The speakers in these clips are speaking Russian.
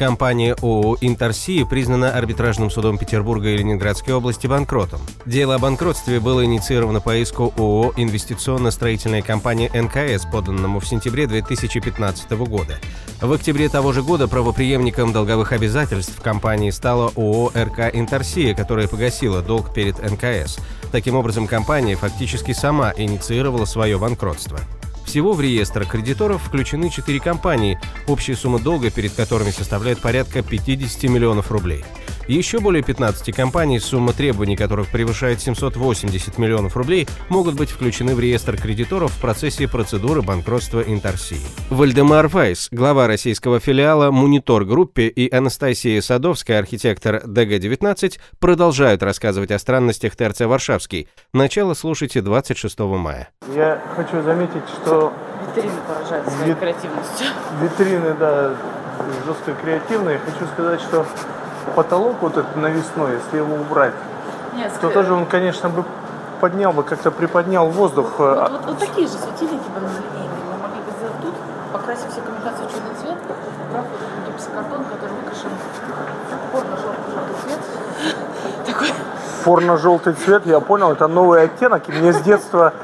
Компания ООО «Интерсия» признана арбитражным судом Петербурга и Ленинградской области банкротом. Дело о банкротстве было инициировано по иску ООО «Инвестиционно-строительная компания НКС», поданному в сентябре 2015 года. В октябре того же года правоприемником долговых обязательств компании стала ООО «РК Интерсия», которая погасила долг перед НКС. Таким образом, компания фактически сама инициировала свое банкротство. Всего в реестр кредиторов включены четыре компании, общая сумма долга перед которыми составляет порядка 50 миллионов рублей. Еще более 15 компаний, сумма требований которых превышает 780 миллионов рублей, могут быть включены в реестр кредиторов в процессе процедуры банкротства Интерсии. Вальдемар Вайс, глава российского филиала Monitor Group и Анастасия Садовская, архитектор ДГ-19, продолжают рассказывать о странностях ТРЦ Варшавский. Начало слушайте 26 мая. Я хочу заметить, что Витрины поражают своей Вит- креативностью. витрины, да, жестко креативные. Хочу сказать, что потолок вот этот навесной, если его убрать, Нет, то ск- тоже он, конечно, бы поднял бы, как-то приподнял воздух. вот, А, вот- вот такие же светильники бы линейные мы могли бы сделать тут, покрасив все коммуникации в черный цвет, убрав вот гипсокартон, который выкрашен порно-желтый цвет. Такой Форно-желтый цвет, я понял, это новый оттенок. И мне с детства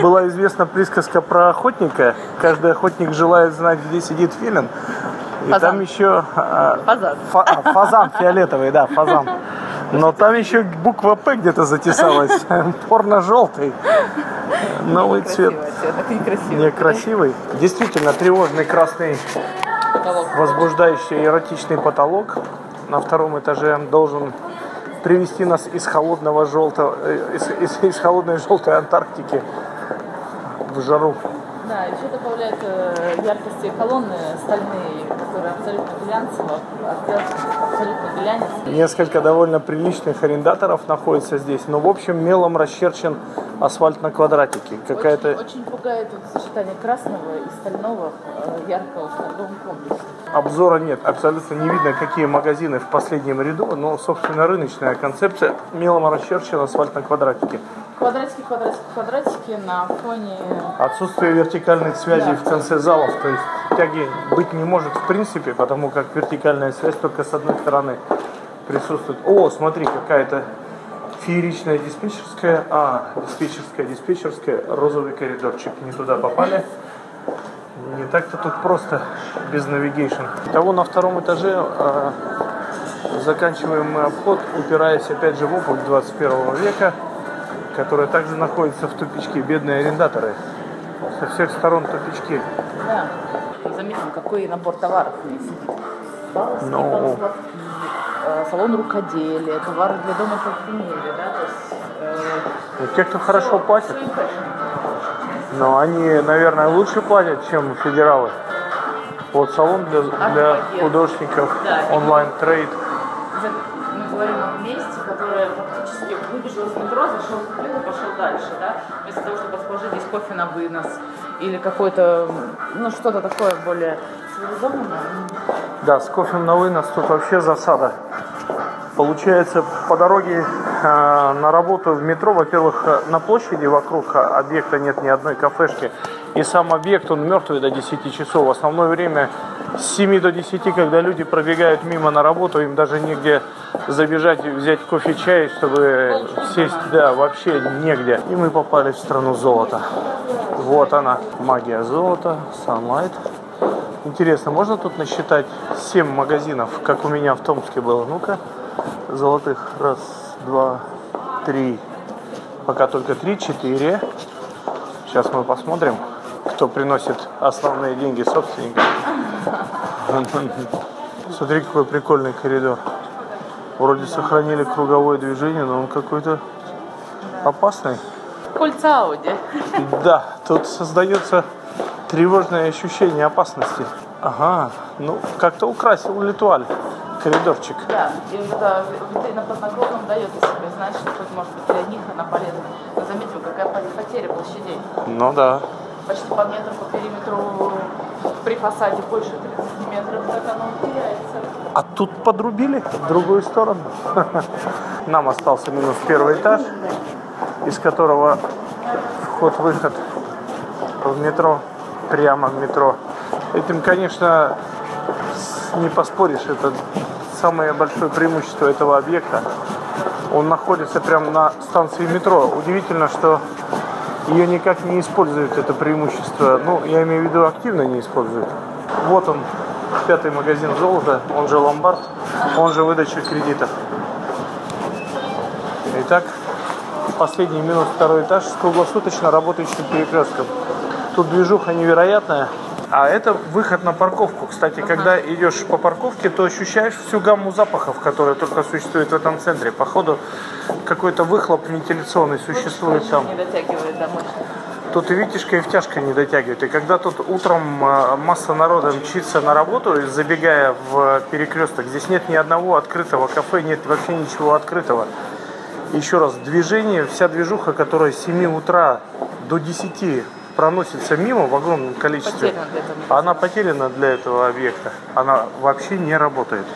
была известна присказка про охотника. Каждый охотник желает знать, где сидит филин. И Фазан. там еще... а, фазан. фа- а, фазан фиолетовый, да, фазан. Но там еще буква П где-то затесалась. Порно-желтый. Новый цвет. Некрасивый. Некрасивый. Действительно, тревожный красный возбуждающий эротичный потолок на втором этаже должен привести нас из холодного желтого, э, из, из- из холодной желтой Антарктики в жару. Да, еще добавляют э, яркости колонны стальные, абсолютно глянцево, абсолютно глянец. Несколько довольно приличных арендаторов находится здесь, но в общем мелом расчерчен асфальт на квадратике. Какая-то Очень, очень пугает вот сочетание красного и стального э, яркого в торговом комплексе. обзора нет, абсолютно не видно, какие магазины в последнем ряду, но, собственно, рыночная концепция мелом расчерчен асфальт на квадратике. Квадратики, квадратики, квадратики на фоне... Отсутствие вертикальных связей Да. в конце залов, то есть тяги быть не может в принципе, потому как вертикальная связь только с одной стороны присутствует. О, смотри, какая-то фееричная диспетчерская, а, диспетчерская, диспетчерская, розовый коридорчик, не туда попали. Не так-то тут просто без навигейшн. Того на втором этаже а, заканчиваем мы обход, упираясь опять же в опыт 21 века, которая также находится в тупичке. Бедные арендаторы. Со всех сторон тупички. Да. Заметим, какой набор товаров в ней сидит. Балластки, Ну. э, салон рукоделия, товары для дома и парфюмерии, да, то есть... э, Ну, те, кто хорошо платит, но они, наверное, лучше платят, чем федералы. Вот салон для, для художников, Да, онлайн-трейд. Мы говорим о месте, которое фактически выбежал из метро, зашел в и пошел дальше, да, вместо того, чтобы расположить здесь кофе на вынос или какое-то, ну, что-то такое более цивилизованное. Да, с кофе на вынос тут вообще засада. Получается, по дороге на работу в метро, во-первых, на площади вокруг объекта нет ни одной кафешки. И сам объект, он мертвый до 10 часов. В основное время с 7 до 10, когда люди пробегают мимо на работу, им даже негде забежать взять кофе, чай, чтобы сесть. Да, вообще негде. И мы попали в страну золота. Вот она, магия золота, Sunlight. Интересно, можно тут насчитать 7 магазинов, как у меня в Томске было? Ну-ка, золотых. Раз, два, три. Пока только три, четыре. Сейчас мы посмотрим, кто приносит основные деньги собственникам. Смотри, какой прикольный коридор. Вроде сохранили круговое движение, но он какой-то опасный. Кольца Ауди. Да, тут создается тревожное ощущение опасности. Ага, ну как-то украсил Литуаль коридорчик. Да, и вот эта витрина под наклоном дает о себе знать, что хоть может быть для них она полезна. Но заметьте, потеря площадей. Ну да. Почти по метру по периметру при фасаде больше 30 метров, так оно теряется. А тут подрубили в другую сторону. Нам остался минус первый этаж, из которого вход-выход в метро, прямо в метро. Этим, конечно, не поспоришь, это самое большое преимущество этого объекта. Он находится прямо на станции метро. Удивительно, что ее никак не используют, это преимущество. Ну, я имею в виду, активно не используют. Вот он, пятый магазин золота, он же ломбард, он же выдача кредитов. Итак, последний минус второй этаж с круглосуточно работающим перекрестком. Тут движуха невероятная. А это выход на парковку. Кстати, когда идешь по парковке, то ощущаешь всю гамму запахов, которые только существуют в этом центре. Походу, какой-то выхлоп вентиляционный существует там. Не дотягивает до мощности. Тут и Витяжка, и Втяжка не дотягивают. И когда тут утром э, масса народа мчится на работу, забегая в перекресток, здесь нет ни одного открытого кафе, нет вообще ничего открытого. Еще раз, движение, вся движуха, которая с 7 утра до 10 проносится мимо в огромном количестве, Потеряна для этого. она потеряна для этого объекта. Она вообще не работает.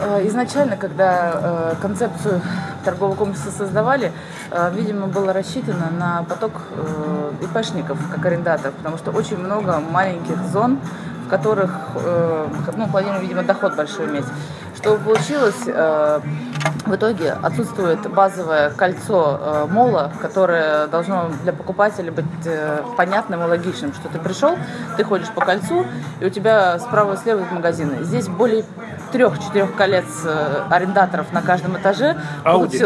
Э, Изначально, когда э, концепцию торгового комплекса создавали, э, видимо, было рассчитано на поток ИПшников как арендаторов, потому что очень много маленьких зон, в которых ну, планируем, видимо, доход большой иметь. Что получилось? В итоге отсутствует базовое кольцо э, мола, которое должно для покупателя быть э, понятным и логичным, что ты пришел, ты ходишь по кольцу, и у тебя справа и слева идут магазины. Здесь более трех-четырех колец э, арендаторов на каждом этаже. Ауди.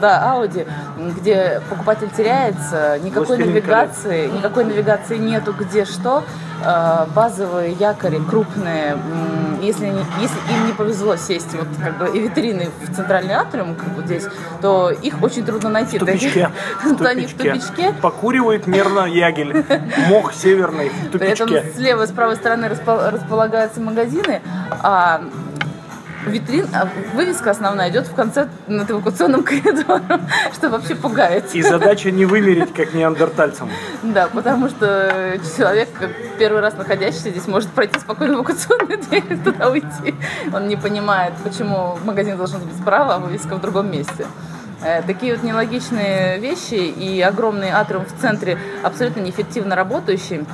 Да, Ауди, где покупатель теряется, никакой Властелин навигации, никакой навигации нету, где что. Базовые якори крупные, если, они- если им не повезло сесть вот как бы и витрины в центральный атриум, как вот здесь, то их очень трудно найти. В тупичке. В они в тупичке. Покуривает мерно ягель. Мох северный в При этом тупичке. слева и с правой стороны распол- располагаются магазины, а витрин, а вывеска основная идет в конце над эвакуационным коридором, что вообще пугает. И задача не вымереть, как неандертальцам. Да, потому что человек, первый раз находящийся здесь, может пройти спокойно в эвакуационную дверь и туда уйти. Он не понимает, почему магазин должен быть справа, а вывеска в другом месте. Э, Такие вот нелогичные вещи и огромный атриум в центре абсолютно неэффективно работающий.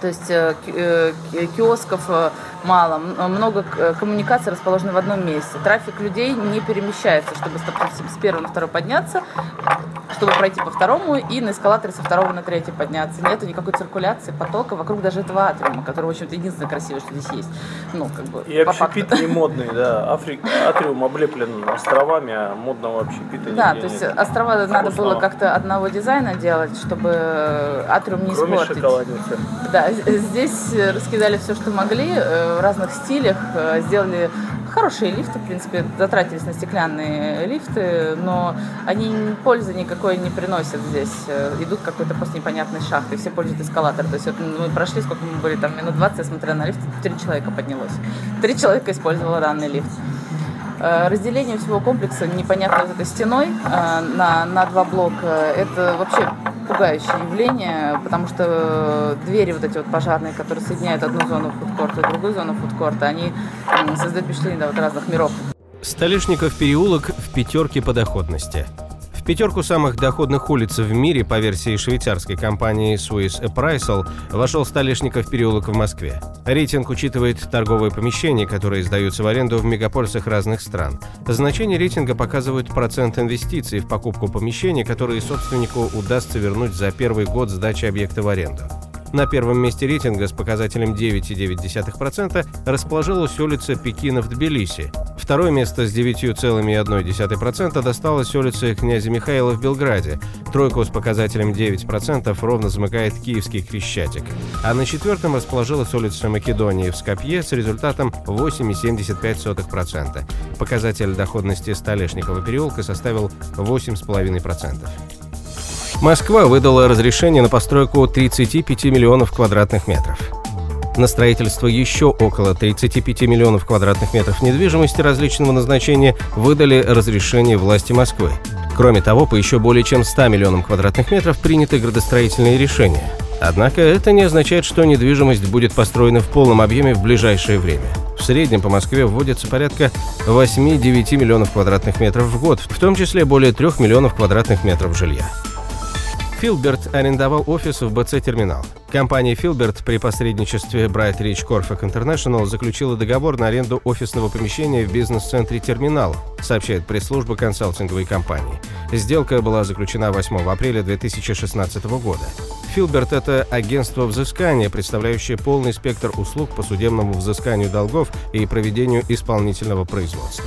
То есть э, э, ки- киосков э, мало, много коммуникаций расположены в одном месте. Трафик людей не перемещается, чтобы с первого на второй подняться, чтобы пройти по второму и на эскалаторе со второго на третий подняться. Нету никакой циркуляции, потока вокруг даже этого атриума, который, в общем-то, единственное красивое, что здесь есть. Ну, как бы, И общепит не модный, да. Афри... Атриум облеплен островами, а модного общепита Да, то есть нет. острова надо было Вкусного. как-то одного дизайна делать, чтобы атриум не Кроме испортить. шоколадницы. Да, здесь э, раскидали все, что могли, э, в разных стилях, э, сделали хорошие лифты, в принципе, затратились на стеклянные лифты, но они пользы никакой не приносят здесь. Э, Идут какой-то просто непонятной шахтой, все пользуют эскалатор. То есть вот мы прошли, сколько мы были, там минут 20, я смотрела на лифт, три человека поднялось. Три человека использовало данный лифт. Э, Разделение всего комплекса непонятно вот этой стеной э, на, на два блока, это вообще пугающее явление, потому что двери вот эти вот пожарные, которые соединяют одну зону фудкорта и другую зону фудкорта, они создают впечатление да, вот разных миров. Столешников переулок в пятерке по доходности. Пятерку самых доходных улиц в мире по версии швейцарской компании Swiss Appraisal вошел Столешников переулок в Москве. Рейтинг учитывает торговые помещения, которые сдаются в аренду в мегаполисах разных стран. Значение рейтинга показывают процент инвестиций в покупку помещений, которые собственнику удастся вернуть за первый год сдачи объекта в аренду. На первом месте рейтинга с показателем 9,9% расположилась улица Пекина в Тбилиси. Второе место с 9,1% досталось улице князя Михаила в Белграде. Тройку с показателем 9% ровно замыкает киевский Крещатик. А на четвертом расположилась улица Македонии в Скопье с результатом 8,75%. Показатель доходности Столешникова переулка составил 8,5%. Москва выдала разрешение на постройку 35 миллионов квадратных метров. На строительство еще около 35 миллионов квадратных метров недвижимости различного назначения выдали разрешение власти Москвы. Кроме того, по еще более чем 100 миллионам квадратных метров приняты градостроительные решения. Однако это не означает, что недвижимость будет построена в полном объеме в ближайшее время. В среднем по Москве вводится порядка 8-9 миллионов квадратных метров в год, в том числе более 3 миллионов квадратных метров жилья. Филберт арендовал офис в БЦ-терминал. Компания Филберт при посредничестве Bright Rich Corfac International заключила договор на аренду офисного помещения в бизнес-центре «Терминал», сообщает пресс-служба консалтинговой компании. Сделка была заключена 8 апреля 2016 года. Филберт – это агентство взыскания, представляющее полный спектр услуг по судебному взысканию долгов и проведению исполнительного производства.